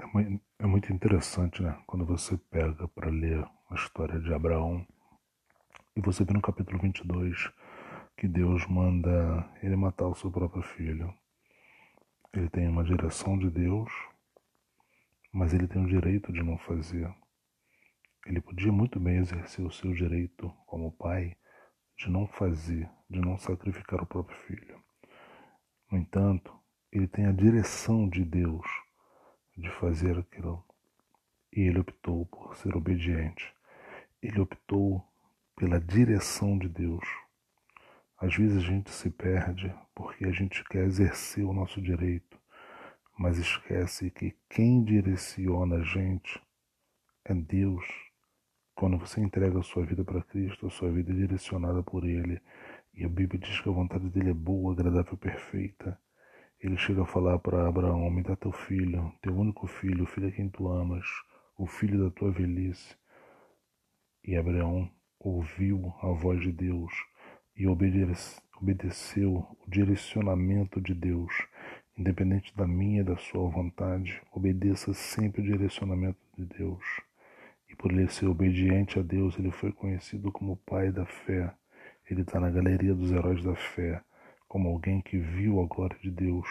É muito, é muito interessante, né? Quando você pega para ler a história de Abraão e você vê no capítulo 22 que Deus manda ele matar o seu próprio filho. Ele tem uma direção de Deus, mas ele tem o direito de não fazer. Ele podia muito bem exercer o seu direito como pai de não fazer, de não sacrificar o próprio filho. No entanto, ele tem a direção de Deus de fazer aquilo. E ele optou por ser obediente. Ele optou pela direção de Deus. Às vezes a gente se perde porque a gente quer exercer o nosso direito, mas esquece que quem direciona a gente é Deus. Quando você entrega a sua vida para Cristo, a sua vida é direcionada por Ele. E a Bíblia diz que a vontade dele é boa, agradável e perfeita ele chega a falar para Abraão: Me dá teu filho, teu único filho, o filho a quem tu amas, o filho da tua velhice. E Abraão ouviu a voz de Deus e obedeceu o direcionamento de Deus. Independente da minha e da sua vontade, obedeça sempre o direcionamento de Deus. E por ele ser obediente a Deus, ele foi conhecido como Pai da Fé. Ele está na galeria dos heróis da fé como alguém que viu a glória de Deus,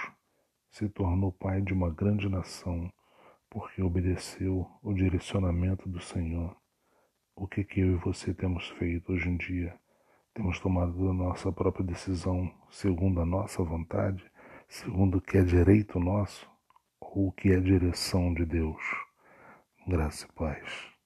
se tornou pai de uma grande nação, porque obedeceu o direcionamento do Senhor. O que que eu e você temos feito hoje em dia? Temos tomado a nossa própria decisão segundo a nossa vontade, segundo o que é direito nosso, ou o que é direção de Deus? Graça e paz.